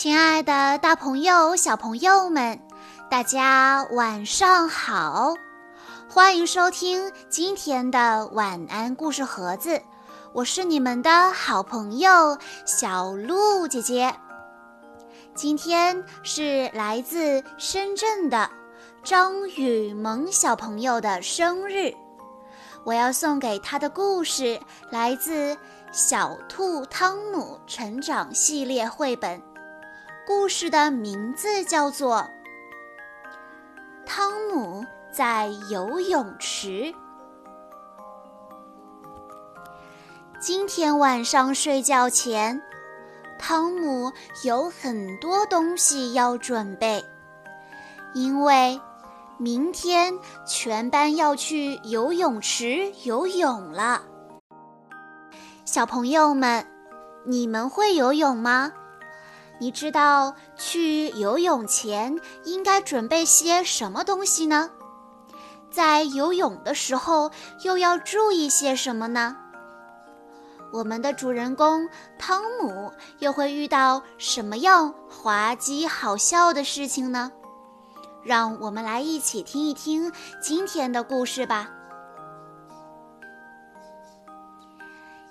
亲爱的，大朋友、小朋友们，大家晚上好！欢迎收听今天的晚安故事盒子，我是你们的好朋友小鹿姐姐。今天是来自深圳的张雨萌小朋友的生日，我要送给他的故事来自《小兔汤姆成长系列绘本》。故事的名字叫做《汤姆在游泳池》。今天晚上睡觉前，汤姆有很多东西要准备，因为明天全班要去游泳池游泳了。小朋友们，你们会游泳吗？你知道去游泳前应该准备些什么东西呢？在游泳的时候又要注意些什么呢？我们的主人公汤姆又会遇到什么样滑稽好笑的事情呢？让我们来一起听一听今天的故事吧。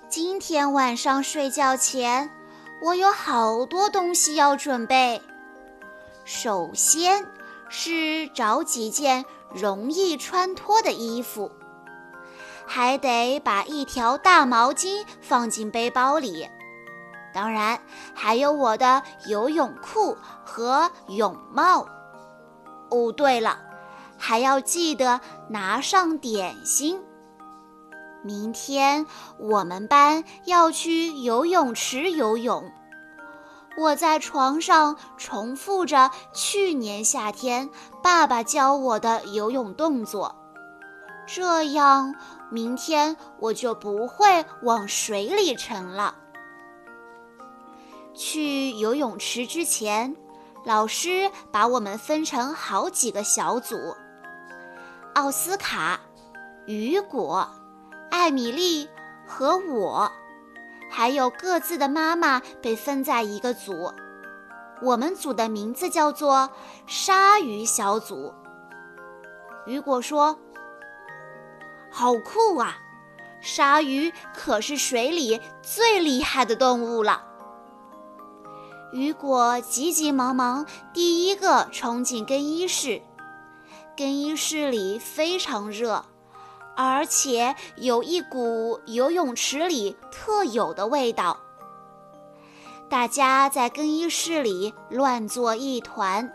今天晚上睡觉前。我有好多东西要准备。首先是找几件容易穿脱的衣服，还得把一条大毛巾放进背包里。当然，还有我的游泳裤和泳帽。哦，对了，还要记得拿上点心。明天我们班要去游泳池游泳。我在床上重复着去年夏天爸爸教我的游泳动作，这样明天我就不会往水里沉了。去游泳池之前，老师把我们分成好几个小组：奥斯卡、雨果。艾米丽和我，还有各自的妈妈被分在一个组。我们组的名字叫做“鲨鱼小组”。雨果说：“好酷啊！鲨鱼可是水里最厉害的动物了。”雨果急急忙忙第一个冲进更衣室，更衣室里非常热。而且有一股游泳池里特有的味道。大家在更衣室里乱作一团。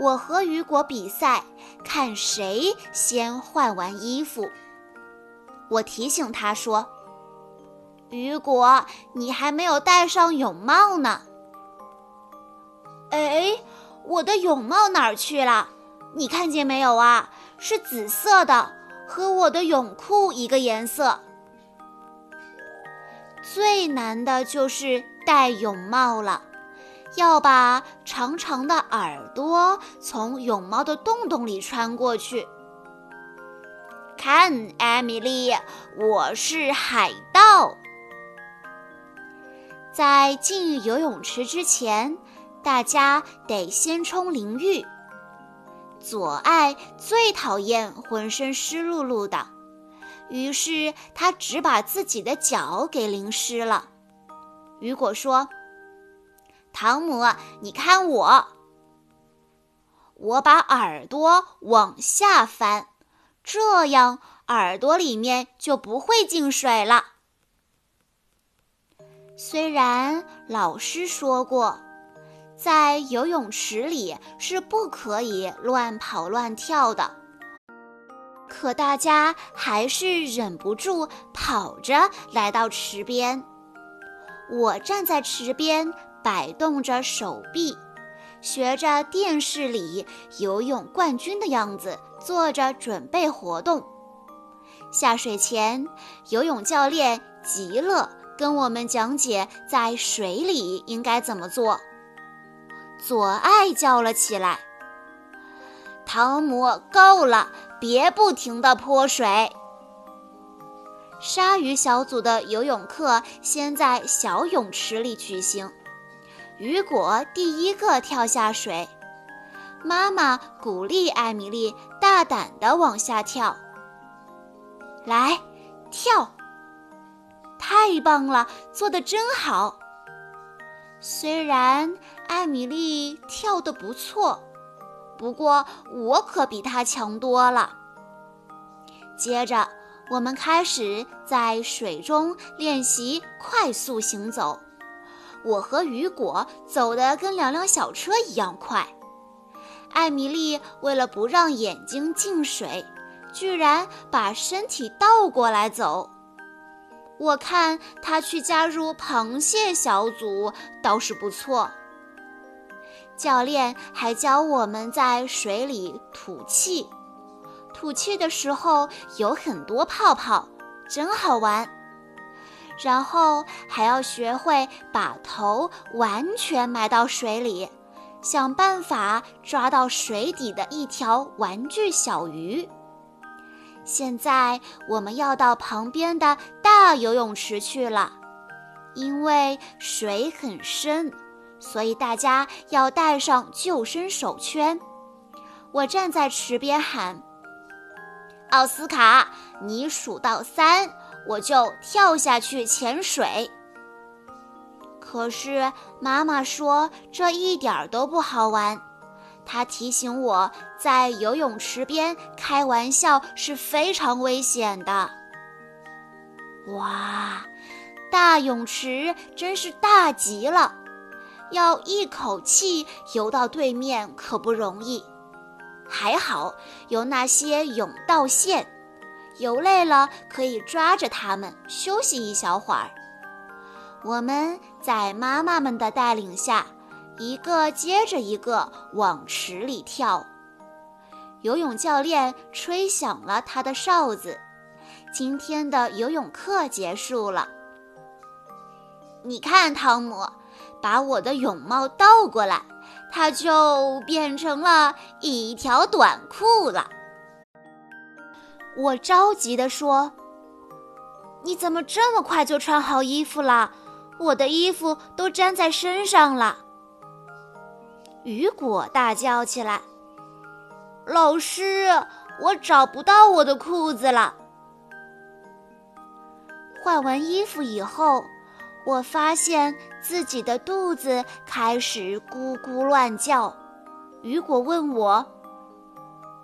我和雨果比赛，看谁先换完衣服。我提醒他说：“雨果，你还没有戴上泳帽呢。”哎，我的泳帽哪儿去了？你看见没有啊？是紫色的。和我的泳裤一个颜色。最难的就是戴泳帽了，要把长长的耳朵从泳帽的洞洞里穿过去。看，艾米丽，我是海盗。在进游泳池之前，大家得先冲淋浴。左爱最讨厌浑身湿漉漉的，于是他只把自己的脚给淋湿了。雨果说：“汤姆，你看我，我把耳朵往下翻，这样耳朵里面就不会进水了。虽然老师说过。”在游泳池里是不可以乱跑乱跳的，可大家还是忍不住跑着来到池边。我站在池边，摆动着手臂，学着电视里游泳冠军的样子，做着准备活动。下水前，游泳教练极乐跟我们讲解在水里应该怎么做。左爱叫了起来：“汤姆，够了，别不停地泼水。”鲨鱼小组的游泳课先在小泳池里举行。雨果第一个跳下水。妈妈鼓励艾米丽大胆地往下跳。来，跳！太棒了，做得真好。虽然艾米丽跳得不错，不过我可比她强多了。接着，我们开始在水中练习快速行走。我和雨果走得跟两辆小车一样快。艾米丽为了不让眼睛进水，居然把身体倒过来走。我看她去加入螃蟹小组倒是不错。教练还教我们在水里吐气，吐气的时候有很多泡泡，真好玩。然后还要学会把头完全埋到水里。想办法抓到水底的一条玩具小鱼。现在我们要到旁边的大游泳池去了，因为水很深，所以大家要带上救生手圈。我站在池边喊：“奥斯卡，你数到三，我就跳下去潜水。”可是妈妈说这一点儿都不好玩，她提醒我在游泳池边开玩笑是非常危险的。哇，大泳池真是大极了，要一口气游到对面可不容易。还好有那些泳道线，游累了可以抓着它们休息一小会儿。我们在妈妈们的带领下，一个接着一个往池里跳。游泳教练吹响了他的哨子，今天的游泳课结束了。你看，汤姆，把我的泳帽倒过来，它就变成了一条短裤了。我着急地说：“你怎么这么快就穿好衣服了？”我的衣服都粘在身上了，雨果大叫起来：“老师，我找不到我的裤子了！”换完衣服以后，我发现自己的肚子开始咕咕乱叫。雨果问我：“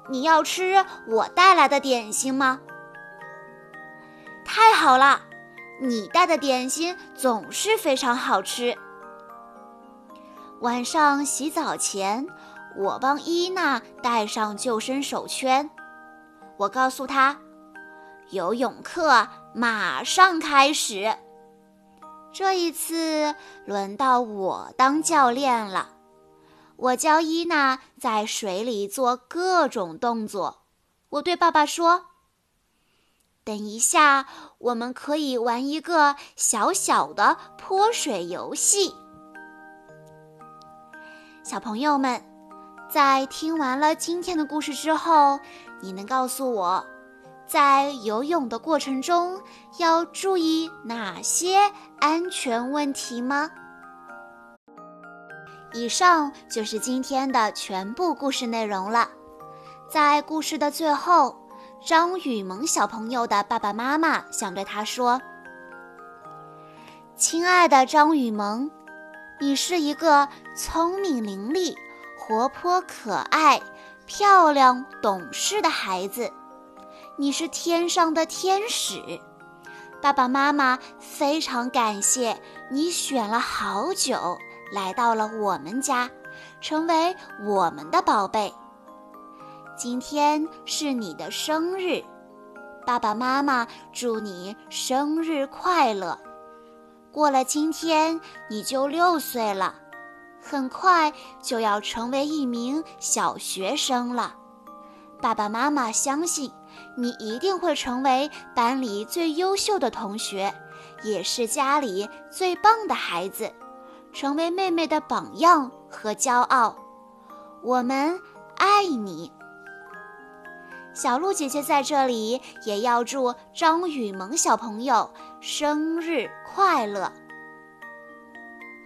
你要吃我带来的点心吗？”太好了！你带的点心总是非常好吃。晚上洗澡前，我帮伊娜戴上救生手圈。我告诉她，游泳课马上开始。这一次轮到我当教练了。我教伊娜在水里做各种动作。我对爸爸说。等一下，我们可以玩一个小小的泼水游戏。小朋友们，在听完了今天的故事之后，你能告诉我，在游泳的过程中要注意哪些安全问题吗？以上就是今天的全部故事内容了。在故事的最后。张雨萌小朋友的爸爸妈妈想对他说：“亲爱的张雨萌，你是一个聪明伶俐、活泼可爱、漂亮懂事的孩子，你是天上的天使。爸爸妈妈非常感谢你选了好久来到了我们家，成为我们的宝贝。”今天是你的生日，爸爸妈妈祝你生日快乐。过了今天你就六岁了，很快就要成为一名小学生了。爸爸妈妈相信你一定会成为班里最优秀的同学，也是家里最棒的孩子，成为妹妹的榜样和骄傲。我们爱你。小鹿姐姐在这里也要祝张雨萌小朋友生日快乐。